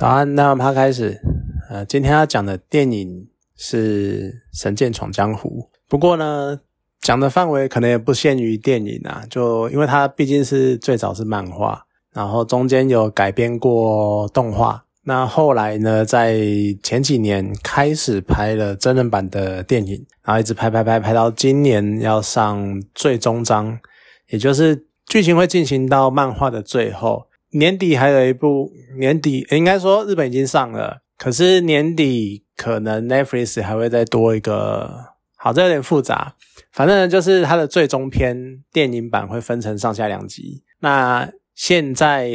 早安，那我们开始。呃，今天要讲的电影是《神剑闯江湖》，不过呢，讲的范围可能也不限于电影啊，就因为它毕竟是最早是漫画，然后中间有改编过动画，那后来呢，在前几年开始拍了真人版的电影，然后一直拍拍拍拍到今年要上最终章，也就是剧情会进行到漫画的最后。年底还有一部，年底应该说日本已经上了，可是年底可能 Netflix 还会再多一个，好，这有点复杂。反正就是它的最终篇电影版会分成上下两集。那现在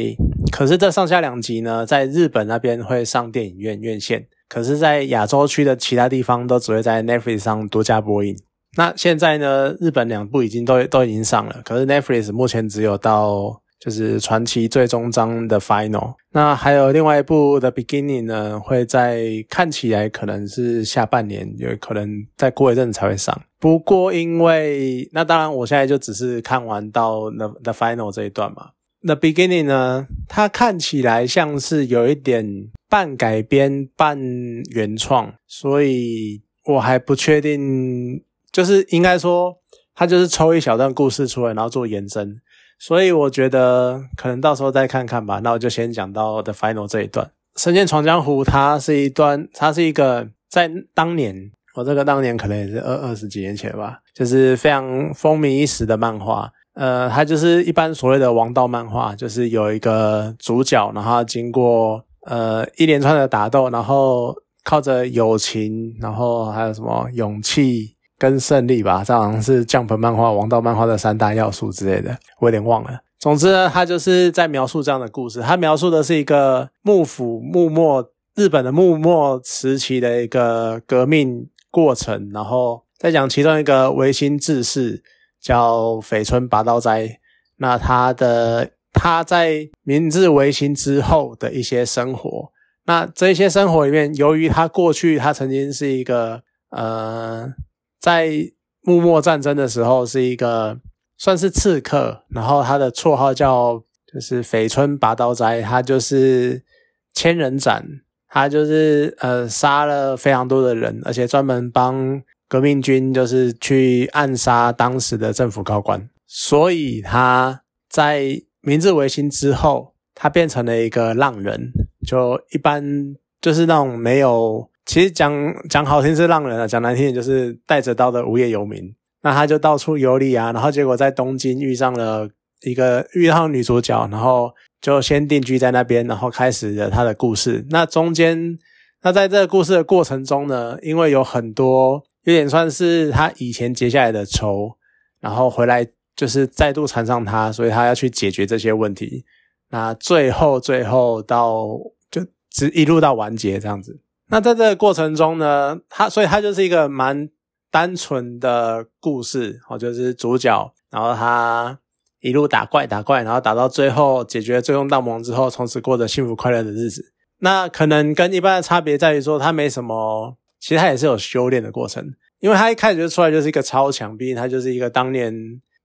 可是这上下两集呢，在日本那边会上电影院院线，可是在亚洲区的其他地方都只会在 Netflix 上独家播映。那现在呢，日本两部已经都都已经上了，可是 Netflix 目前只有到。就是传奇最终章的 final，那还有另外一部的 beginning 呢，会在看起来可能是下半年，有可能再过一阵才会上。不过因为那当然我现在就只是看完到 the the final 这一段嘛。the beginning 呢，它看起来像是有一点半改编半原创，所以我还不确定，就是应该说它就是抽一小段故事出来，然后做延伸。所以我觉得可能到时候再看看吧。那我就先讲到的 final 这一段，《神剑闯江湖》它是一段，它是一个在当年，我这个当年可能也是二二十几年前吧，就是非常风靡一时的漫画。呃，它就是一般所谓的王道漫画，就是有一个主角，然后经过呃一连串的打斗，然后靠着友情，然后还有什么勇气。跟胜利吧，这好像是降本漫画、王道漫画的三大要素之类的，我有点忘了。总之呢，他就是在描述这样的故事。他描述的是一个幕府幕末日本的幕末时期的一个革命过程，然后再讲其中一个维新志士叫绯村拔刀斋。那他的他在明治维新之后的一些生活，那这些生活里面，由于他过去他曾经是一个呃。在幕末战争的时候，是一个算是刺客，然后他的绰号叫就是绯村拔刀斋，他就是千人斩，他就是呃杀了非常多的人，而且专门帮革命军就是去暗杀当时的政府高官，所以他在明治维新之后，他变成了一个浪人，就一般就是那种没有。其实讲讲好听是浪人啊，讲难听点就是带着刀的无业游民。那他就到处游历啊，然后结果在东京遇上了一个遇到女主角，然后就先定居在那边，然后开始了他的故事。那中间，那在这个故事的过程中呢，因为有很多有点算是他以前结下来的仇，然后回来就是再度缠上他，所以他要去解决这些问题。那最后最后到就只一路到完结这样子。那在这个过程中呢，他所以他就是一个蛮单纯的故事，哦，就是主角，然后他一路打怪打怪，然后打到最后解决最终大魔王之后，从此过着幸福快乐的日子。那可能跟一般的差别在于说，他没什么，其实他也是有修炼的过程，因为他一开始就出来就是一个超强，毕竟他就是一个当年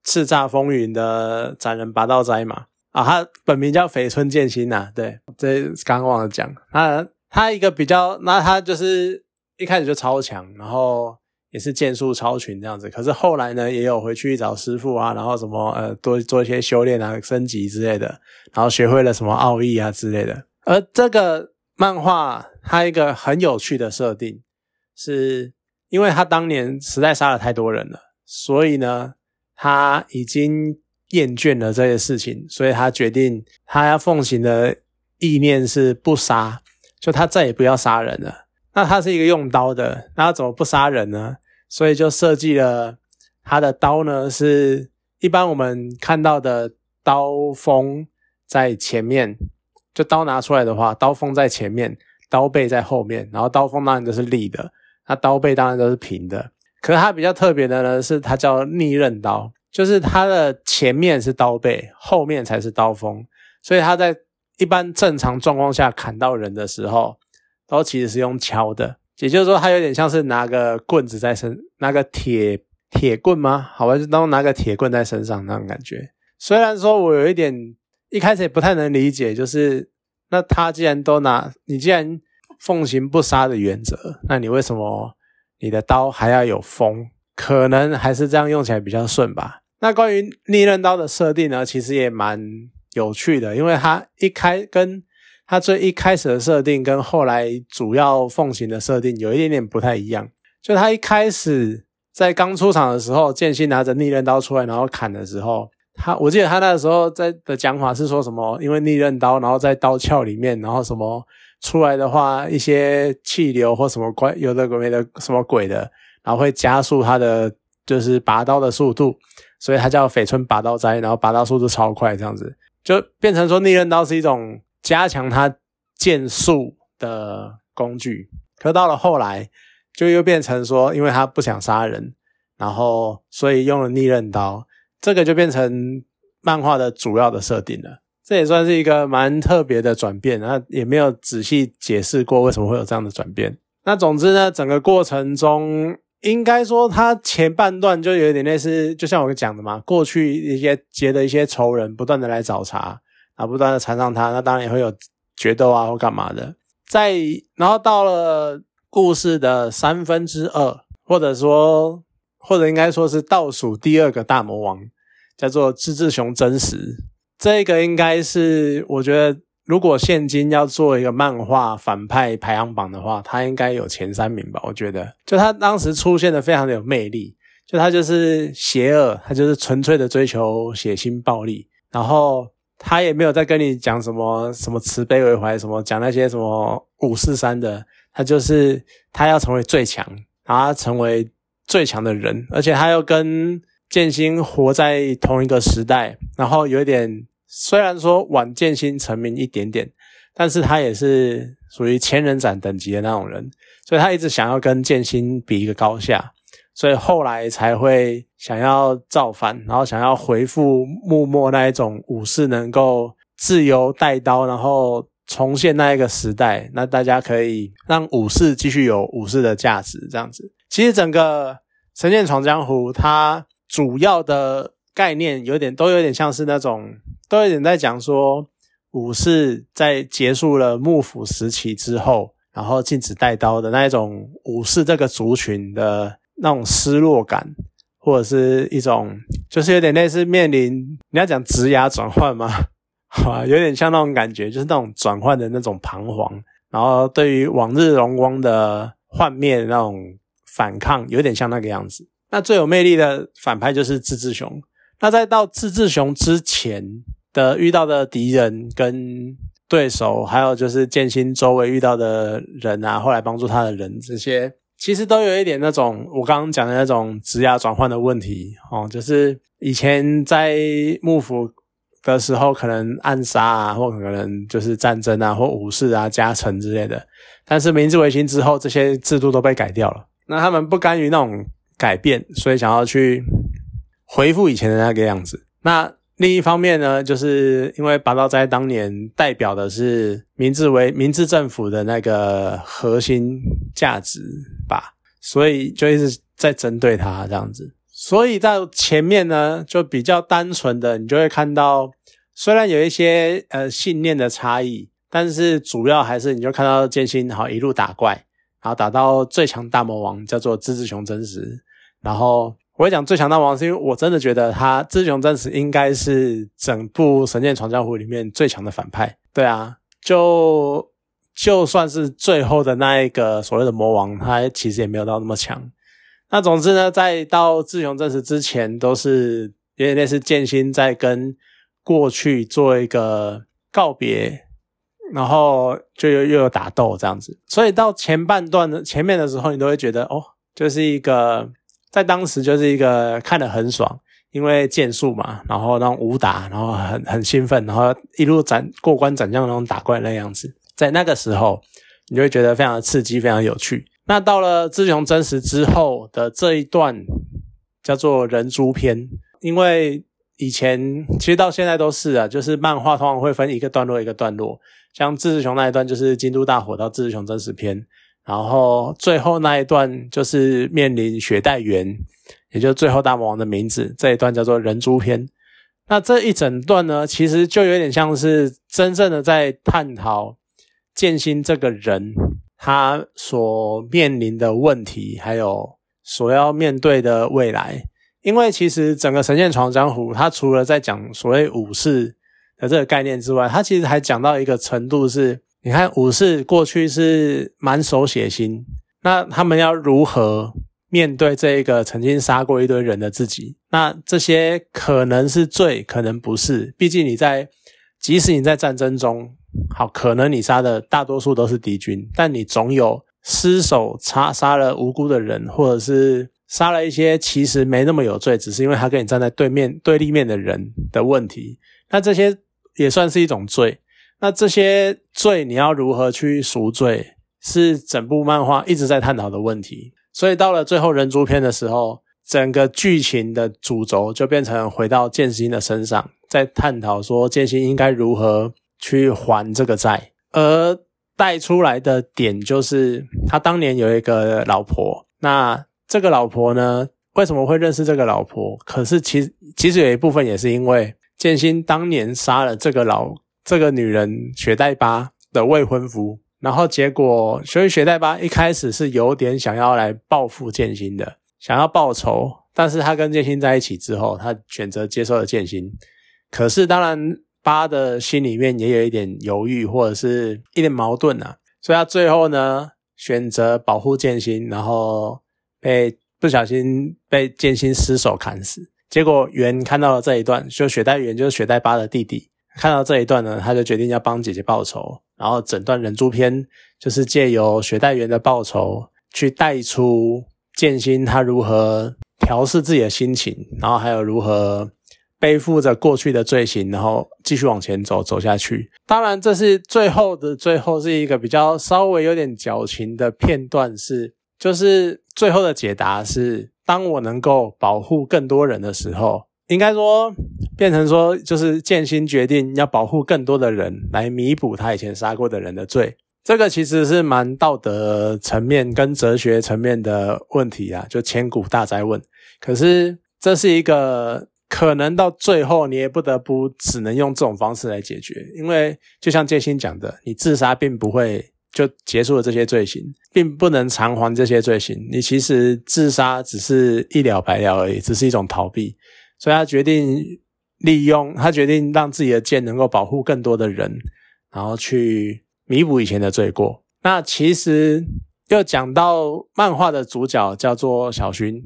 叱咤风云的斩人拔刀斋嘛。啊，他本名叫绯村剑心呐，对，这刚刚忘了讲他。他一个比较，那他就是一开始就超强，然后也是剑术超群这样子。可是后来呢，也有回去找师傅啊，然后什么呃，多做一些修炼啊、升级之类的，然后学会了什么奥义啊之类的。而这个漫画它一个很有趣的设定，是因为他当年实在杀了太多人了，所以呢，他已经厌倦了这些事情，所以他决定他要奉行的意念是不杀。就他再也不要杀人了。那他是一个用刀的，那他怎么不杀人呢？所以就设计了他的刀呢，是一般我们看到的刀锋在前面，就刀拿出来的话，刀锋在前面，刀背在后面，然后刀锋当然都是立的，那刀背当然都是平的。可是它比较特别的呢，是它叫逆刃刀，就是它的前面是刀背，后面才是刀锋，所以它在。一般正常状况下砍到人的时候，都其实是用敲的，也就是说，它有点像是拿个棍子在身，拿个铁铁棍吗？好吧，就当拿个铁棍在身上那种感觉。虽然说我有一点一开始也不太能理解，就是那他既然都拿，你既然奉行不杀的原则，那你为什么你的刀还要有锋？可能还是这样用起来比较顺吧。那关于逆刃刀的设定呢，其实也蛮有趣的，因为它一开跟它最一开始的设定跟后来主要奉行的设定有一点点不太一样。就他一开始在刚出场的时候，剑心拿着逆刃刀出来，然后砍的时候，他我记得他那时候在的讲法是说什么？因为逆刃刀，然后在刀鞘里面，然后什么出来的话，一些气流或什么怪有的没的什么鬼的。然后会加速它的就是拔刀的速度，所以它叫绯村拔刀斋，然后拔刀速度超快，这样子就变成说逆刃刀是一种加强它剑术的工具。可到了后来，就又变成说，因为他不想杀人，然后所以用了逆刃刀，这个就变成漫画的主要的设定了。这也算是一个蛮特别的转变，那也没有仔细解释过为什么会有这样的转变。那总之呢，整个过程中。应该说，他前半段就有点类似，就像我讲的嘛，过去一些结的一些仇人不断的来找茬，啊，不断的缠上他，那当然也会有决斗啊或干嘛的。在然后到了故事的三分之二，或者说，或者应该说是倒数第二个大魔王，叫做志志雄真实，这个应该是我觉得。如果现今要做一个漫画反派排行榜的话，他应该有前三名吧？我觉得，就他当时出现的非常的有魅力，就他就是邪恶，他就是纯粹的追求血腥暴力，然后他也没有在跟你讲什么什么慈悲为怀，什么讲那些什么五四三的，他就是他要成为最强，然后成为最强的人，而且他又跟剑心活在同一个时代，然后有一点。虽然说晚剑心成名一点点，但是他也是属于千人斩等级的那种人，所以他一直想要跟剑心比一个高下，所以后来才会想要造反，然后想要回复幕末那一种武士能够自由带刀，然后重现那一个时代，那大家可以让武士继续有武士的价值，这样子。其实整个《神剑闯江湖》它主要的概念有点都有点像是那种。都有点在讲说，武士在结束了幕府时期之后，然后禁止带刀的那一种武士这个族群的那种失落感，或者是一种就是有点类似面临你要讲职涯转换吗？好啊，有点像那种感觉，就是那种转换的那种彷徨，然后对于往日荣光的幻灭那种反抗，有点像那个样子。那最有魅力的反派就是志志雄。那在到志志雄之前。的遇到的敌人跟对手，还有就是剑心周围遇到的人啊，后来帮助他的人，这些其实都有一点那种我刚刚讲的那种职涯转换的问题哦，就是以前在幕府的时候，可能暗杀啊，或可能就是战争啊，或武士啊加成之类的，但是明治维新之后，这些制度都被改掉了，那他们不甘于那种改变，所以想要去回复以前的那个样子，那。另一方面呢，就是因为拔刀斋当年代表的是明治为明治政府的那个核心价值吧，所以就一直在针对他这样子。所以在前面呢，就比较单纯的，你就会看到，虽然有一些呃信念的差异，但是主要还是你就看到剑心好一路打怪，然后打到最强大魔王叫做芝志雄真实，然后。我会讲最强大王，是因为我真的觉得他志雄真实应该是整部《神剑闯江湖》里面最强的反派。对啊，就就算是最后的那一个所谓的魔王，他其实也没有到那么强。那总之呢，在到志雄真实之前，都是有点类似剑心在跟过去做一个告别，然后就又又有打斗这样子。所以到前半段的前面的时候，你都会觉得哦，就是一个。在当时就是一个看得很爽，因为剑术嘛，然后那种武打，然后很很兴奋，然后一路斩过关斩将那种打怪那样子，在那个时候，你就会觉得非常的刺激，非常有趣。那到了志雄真实之后的这一段叫做人猪篇，因为以前其实到现在都是啊，就是漫画通常会分一个段落一个段落，像志雄那一段就是京都大火到志雄真实篇。然后最后那一段就是面临雪代缘，也就是最后大魔王的名字这一段叫做人猪篇。那这一整段呢，其实就有点像是真正的在探讨剑心这个人他所面临的问题，还有所要面对的未来。因为其实整个《神剑闯江湖》，它除了在讲所谓武士的这个概念之外，它其实还讲到一个程度是，你看武士过去是满手血腥，那他们要如何？面对这一个曾经杀过一堆人的自己，那这些可能是罪，可能不是。毕竟你在，即使你在战争中，好，可能你杀的大多数都是敌军，但你总有失手杀杀了无辜的人，或者是杀了一些其实没那么有罪，只是因为他跟你站在对面对立面的人的问题。那这些也算是一种罪。那这些罪你要如何去赎罪，是整部漫画一直在探讨的问题。所以到了最后人族篇的时候，整个剧情的主轴就变成回到剑心的身上，在探讨说剑心应该如何去还这个债。而带出来的点就是他当年有一个老婆，那这个老婆呢，为什么会认识这个老婆？可是其其实有一部分也是因为剑心当年杀了这个老这个女人雪代巴的未婚夫。然后结果，所以雪代巴一开始是有点想要来报复剑心的，想要报仇。但是他跟剑心在一起之后，他选择接受了剑心。可是当然，巴的心里面也有一点犹豫，或者是一点矛盾啊。所以他最后呢，选择保护剑心，然后被不小心被剑心失手砍死。结果元看到了这一段，就雪代元就是雪代巴的弟弟，看到这一段呢，他就决定要帮姐姐报仇。然后整段人猪篇就是借由雪代缘的报仇，去带出剑心他如何调试自己的心情，然后还有如何背负着过去的罪行，然后继续往前走走下去。当然，这是最后的最后是一个比较稍微有点矫情的片段，是就是最后的解答是：当我能够保护更多人的时候。应该说，变成说，就是剑心决定要保护更多的人，来弥补他以前杀过的人的罪。这个其实是蛮道德层面跟哲学层面的问题啊，就千古大灾问。可是这是一个可能到最后你也不得不只能用这种方式来解决，因为就像剑心讲的，你自杀并不会就结束了这些罪行，并不能偿还这些罪行。你其实自杀只是一了百了而已，只是一种逃避。所以他决定利用，他决定让自己的剑能够保护更多的人，然后去弥补以前的罪过。那其实又讲到漫画的主角叫做小薰，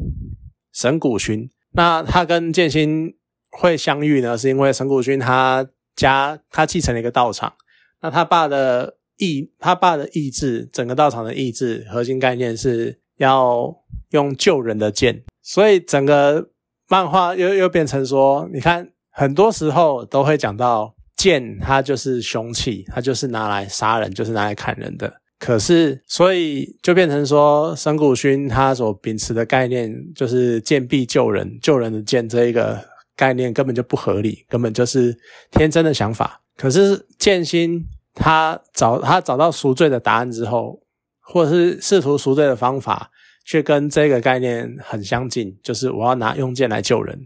神谷薰。那他跟剑心会相遇呢，是因为神谷薰他家他继承了一个道场，那他爸的意，他爸的意志，整个道场的意志核心概念是要用救人的剑，所以整个。漫画又又变成说，你看，很多时候都会讲到剑，它就是凶器，它就是拿来杀人，就是拿来砍人的。可是，所以就变成说，神谷薰他所秉持的概念，就是剑必救人，救人的剑这一个概念根本就不合理，根本就是天真的想法。可是剑心他找他找到赎罪的答案之后，或者是试图赎罪的方法。却跟这个概念很相近，就是我要拿用剑来救人，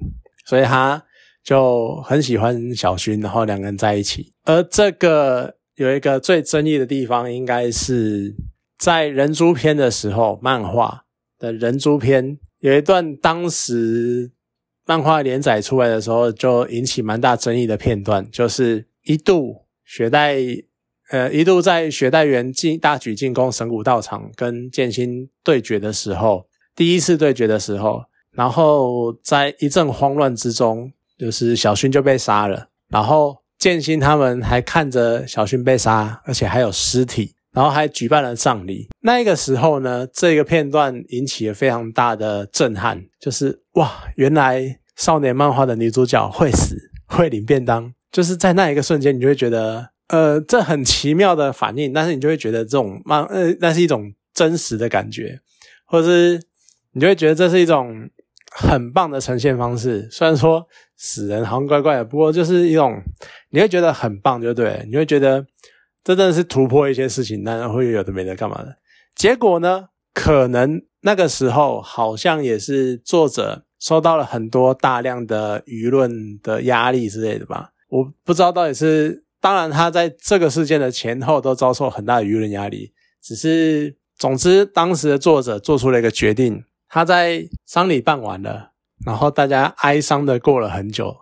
所以他就很喜欢小薰，然后两个人在一起。而这个有一个最争议的地方，应该是在人猪篇的时候，漫画的人猪篇有一段，当时漫画连载出来的时候就引起蛮大争议的片段，就是一度雪代。呃，一度在雪代园进大举进攻神谷道场，跟剑心对决的时候，第一次对决的时候，然后在一阵慌乱之中，就是小薰就被杀了，然后剑心他们还看着小薰被杀，而且还有尸体，然后还举办了葬礼。那一个时候呢，这个片段引起了非常大的震撼，就是哇，原来少年漫画的女主角会死，会领便当，就是在那一个瞬间，你就会觉得。呃，这很奇妙的反应，但是你就会觉得这种慢，呃，那是一种真实的感觉，或者是你就会觉得这是一种很棒的呈现方式。虽然说死人好像怪怪的，不过就是一种你会觉得很棒，就对，你会觉得这真的是突破一些事情，当然会有的没的干嘛的。结果呢，可能那个时候好像也是作者受到了很多大量的舆论的压力之类的吧。我不知道到底是，当然他在这个事件的前后都遭受很大的舆论压力，只是总之当时的作者做出了一个决定，他在丧礼办完了，然后大家哀伤的过了很久。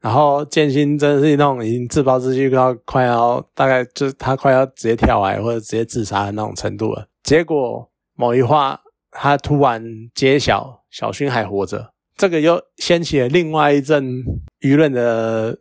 然后剑心真的是那种已经自暴自弃到快要大概就是他快要直接跳崖或者直接自杀的那种程度了。结果某一话他突然揭晓小薰还活着，这个又掀起了另外一阵舆论的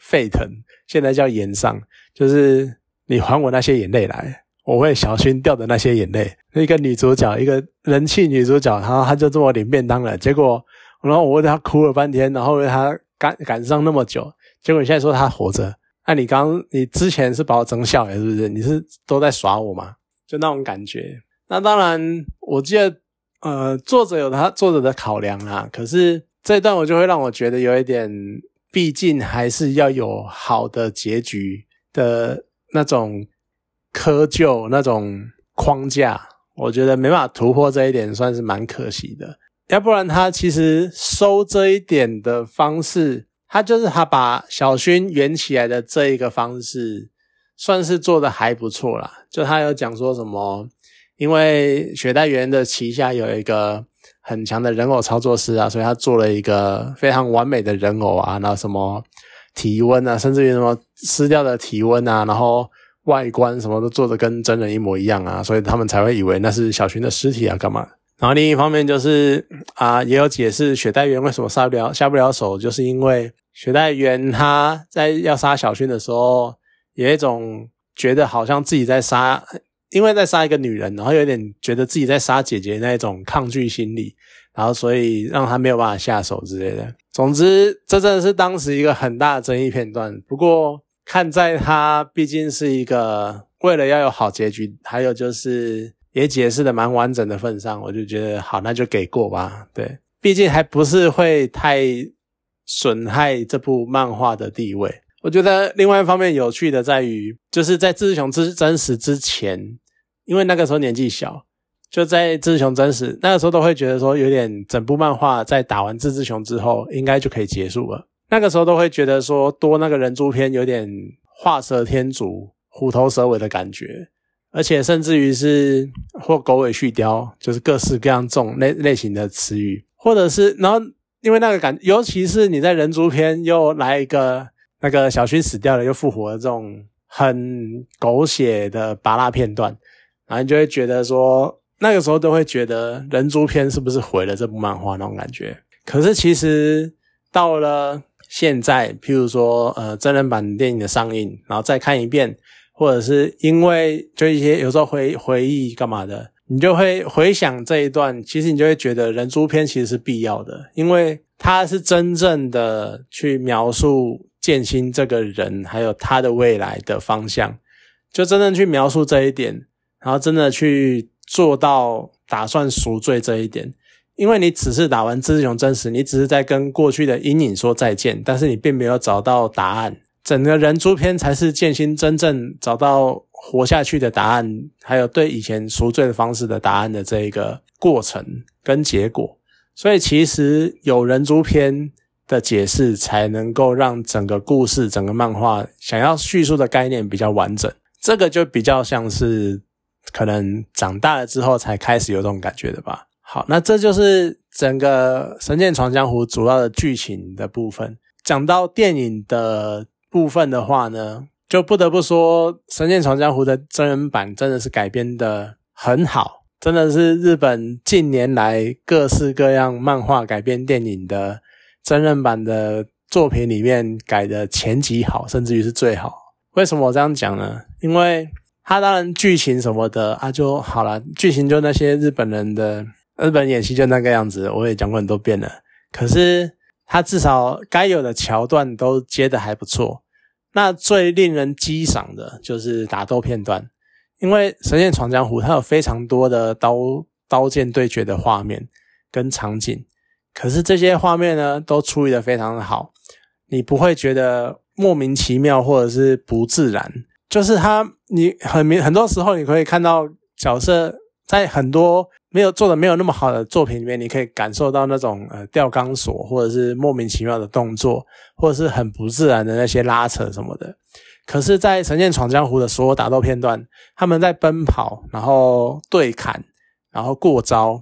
沸腾。现在叫言上，就是你还我那些眼泪来，我会小心掉的那些眼泪。一个女主角，一个人气女主角，然后她就这么领便当了。结果然后我为她哭了半天，然后为她。赶赶上那么久，结果你现在说她活着，那你刚你之前是把我整笑了是不是？你是都在耍我吗？就那种感觉。那当然，我记得呃，作者有他作者的考量啊。可是这一段我就会让我觉得有一点，毕竟还是要有好的结局的那种窠臼、那种框架，我觉得没办法突破这一点，算是蛮可惜的。要不然他其实收这一点的方式，他就是他把小薰圆起来的这一个方式，算是做的还不错啦。就他有讲说什么，因为雪代缘的旗下有一个很强的人偶操作师啊，所以他做了一个非常完美的人偶啊，然后什么体温啊，甚至于什么撕掉的体温啊，然后外观什么都做的跟真人一模一样啊，所以他们才会以为那是小薰的尸体啊，干嘛？然后另一方面就是啊，也有解释雪代缘为什么杀不了下不了手，就是因为雪代缘他在要杀小薰的时候，有一种觉得好像自己在杀，因为在杀一个女人，然后有点觉得自己在杀姐姐那一种抗拒心理，然后所以让他没有办法下手之类的。总之，这真的是当时一个很大的争议片段。不过看在他毕竟是一个为了要有好结局，还有就是。也解释的蛮完整的份上，我就觉得好，那就给过吧。对，毕竟还不是会太损害这部漫画的地位。我觉得另外一方面有趣的在于，就是在《志雄之真实》之前，因为那个时候年纪小，就在《志雄真实》那个时候都会觉得说，有点整部漫画在打完志志雄之后，应该就可以结束了。那个时候都会觉得说，多那个人猪篇有点画蛇添足、虎头蛇尾的感觉。而且甚至于是或狗尾续貂，就是各式各样这种类类型的词语，或者是然后因为那个感，尤其是你在人族篇又来一个那个小薰死掉了又复活的这种很狗血的拔拉片段，然后你就会觉得说那个时候都会觉得人族篇是不是毁了这部漫画那种感觉。可是其实到了现在，譬如说呃真人版电影的上映，然后再看一遍。或者是因为就一些有时候回回忆干嘛的，你就会回想这一段，其实你就会觉得人猪篇其实是必要的，因为他是真正的去描述剑心这个人，还有他的未来的方向，就真正去描述这一点，然后真的去做到打算赎罪这一点，因为你只是打完志雄真实，你只是在跟过去的阴影说再见，但是你并没有找到答案。整个人猪篇才是剑心真正找到活下去的答案，还有对以前赎罪的方式的答案的这一个过程跟结果。所以其实有人猪篇的解释，才能够让整个故事、整个漫画想要叙述的概念比较完整。这个就比较像是可能长大了之后才开始有这种感觉的吧。好，那这就是整个《神剑闯江湖》主要的剧情的部分。讲到电影的。部分的话呢，就不得不说《神剑闯江湖》的真人版真的是改编的很好，真的是日本近年来各式各样漫画改编电影的真人版的作品里面改的前几好，甚至于是最好。为什么我这样讲呢？因为它当然剧情什么的啊就好了，剧情就那些日本人的日本演戏就那个样子，我也讲过很多遍了。可是它至少该有的桥段都接的还不错。那最令人激赏的就是打斗片段，因为《神剑闯江湖》它有非常多的刀刀剑对决的画面跟场景，可是这些画面呢都处理的非常的好，你不会觉得莫名其妙或者是不自然，就是他你很明很多时候你可以看到角色在很多没有做的没有那么好的作品里面，你可以感受到那种呃吊钢索，或者是莫名其妙的动作，或者是很不自然的那些拉扯什么的。可是，在《神剑闯江湖》的所有打斗片段，他们在奔跑，然后对砍，然后过招，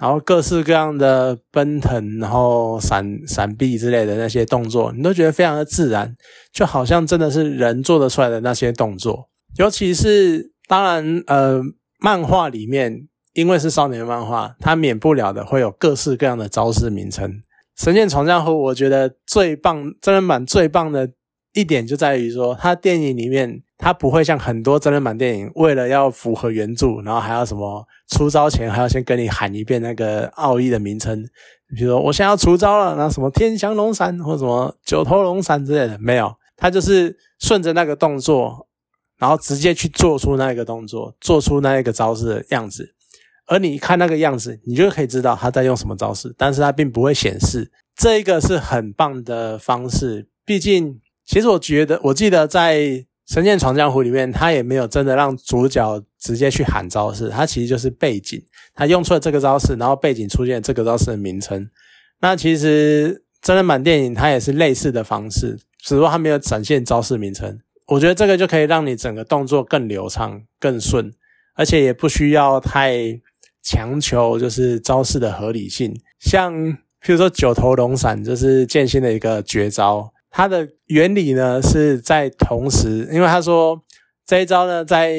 然后各式各样的奔腾，然后闪闪避之类的那些动作，你都觉得非常的自然，就好像真的是人做得出来的那些动作。尤其是，当然，呃，漫画里面。因为是少年漫画，它免不了的会有各式各样的招式名称。《神剑闯江湖》我觉得最棒真人版最棒的一点就在于说，他电影里面他不会像很多真人版电影，为了要符合原著，然后还要什么出招前还要先跟你喊一遍那个奥义的名称，比如说我现在要出招了，那什么天翔龙闪或什么九头龙闪之类的，没有，他就是顺着那个动作，然后直接去做出那个动作，做出那一个招式的样子。而你看那个样子，你就可以知道他在用什么招式，但是他并不会显示。这一个是很棒的方式。毕竟，其实我觉得，我记得在《神剑闯江湖》里面，他也没有真的让主角直接去喊招式，他其实就是背景，他用出了这个招式，然后背景出现这个招式的名称。那其实真人版电影它也是类似的方式，只不过它没有展现招式名称。我觉得这个就可以让你整个动作更流畅、更顺，而且也不需要太。强求就是招式的合理性，像譬如说九头龙闪，就是剑心的一个绝招。它的原理呢是在同时，因为他说这一招呢在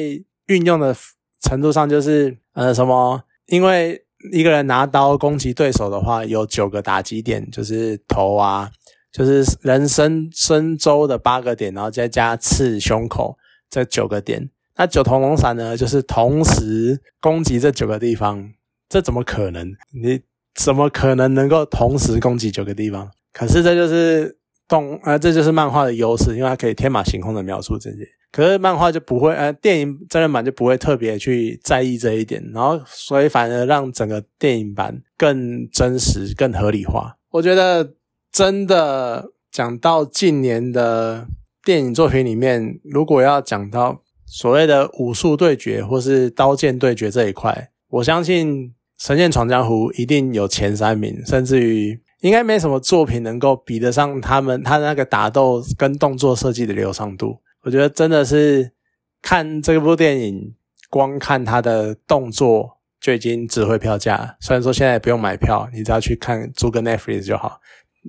运用的程度上就是呃什么，因为一个人拿刀攻击对手的话，有九个打击点，就是头啊，就是人身身周的八个点，然后再加刺胸口这九个点。那九头龙闪呢，就是同时攻击这九个地方，这怎么可能？你怎么可能能够同时攻击九个地方？可是这就是动，呃，这就是漫画的优势，因为它可以天马行空的描述这些。可是漫画就不会，呃，电影真人版就不会特别去在意这一点，然后所以反而让整个电影版更真实、更合理化。我觉得真的讲到近年的电影作品里面，如果要讲到。所谓的武术对决或是刀剑对决这一块，我相信《神剑闯江湖》一定有前三名，甚至于应该没什么作品能够比得上他们他那个打斗跟动作设计的流畅度。我觉得真的是看这部电影，光看他的动作就已经值回票价。虽然说现在不用买票，你只要去看租个 Netflix 就好，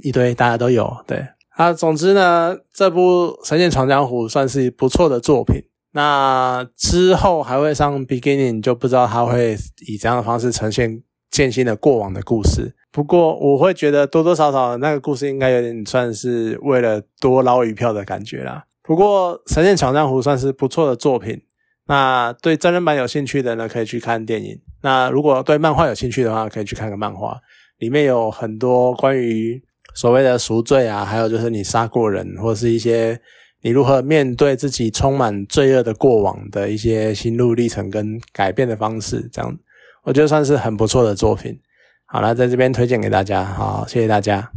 一堆大家都有。对啊，总之呢，这部《神剑闯江湖》算是不错的作品。那之后还会上 beginning，就不知道他会以怎样的方式呈现剑心的过往的故事。不过我会觉得多多少少那个故事应该有点算是为了多捞一票的感觉啦。不过《神剑闯江湖》算是不错的作品。那对真人版有兴趣的呢，可以去看电影。那如果对漫画有兴趣的话，可以去看个漫画，里面有很多关于所谓的赎罪啊，还有就是你杀过人或是一些。你如何面对自己充满罪恶的过往的一些心路历程跟改变的方式？这样，我觉得算是很不错的作品。好了，在这边推荐给大家，好，谢谢大家。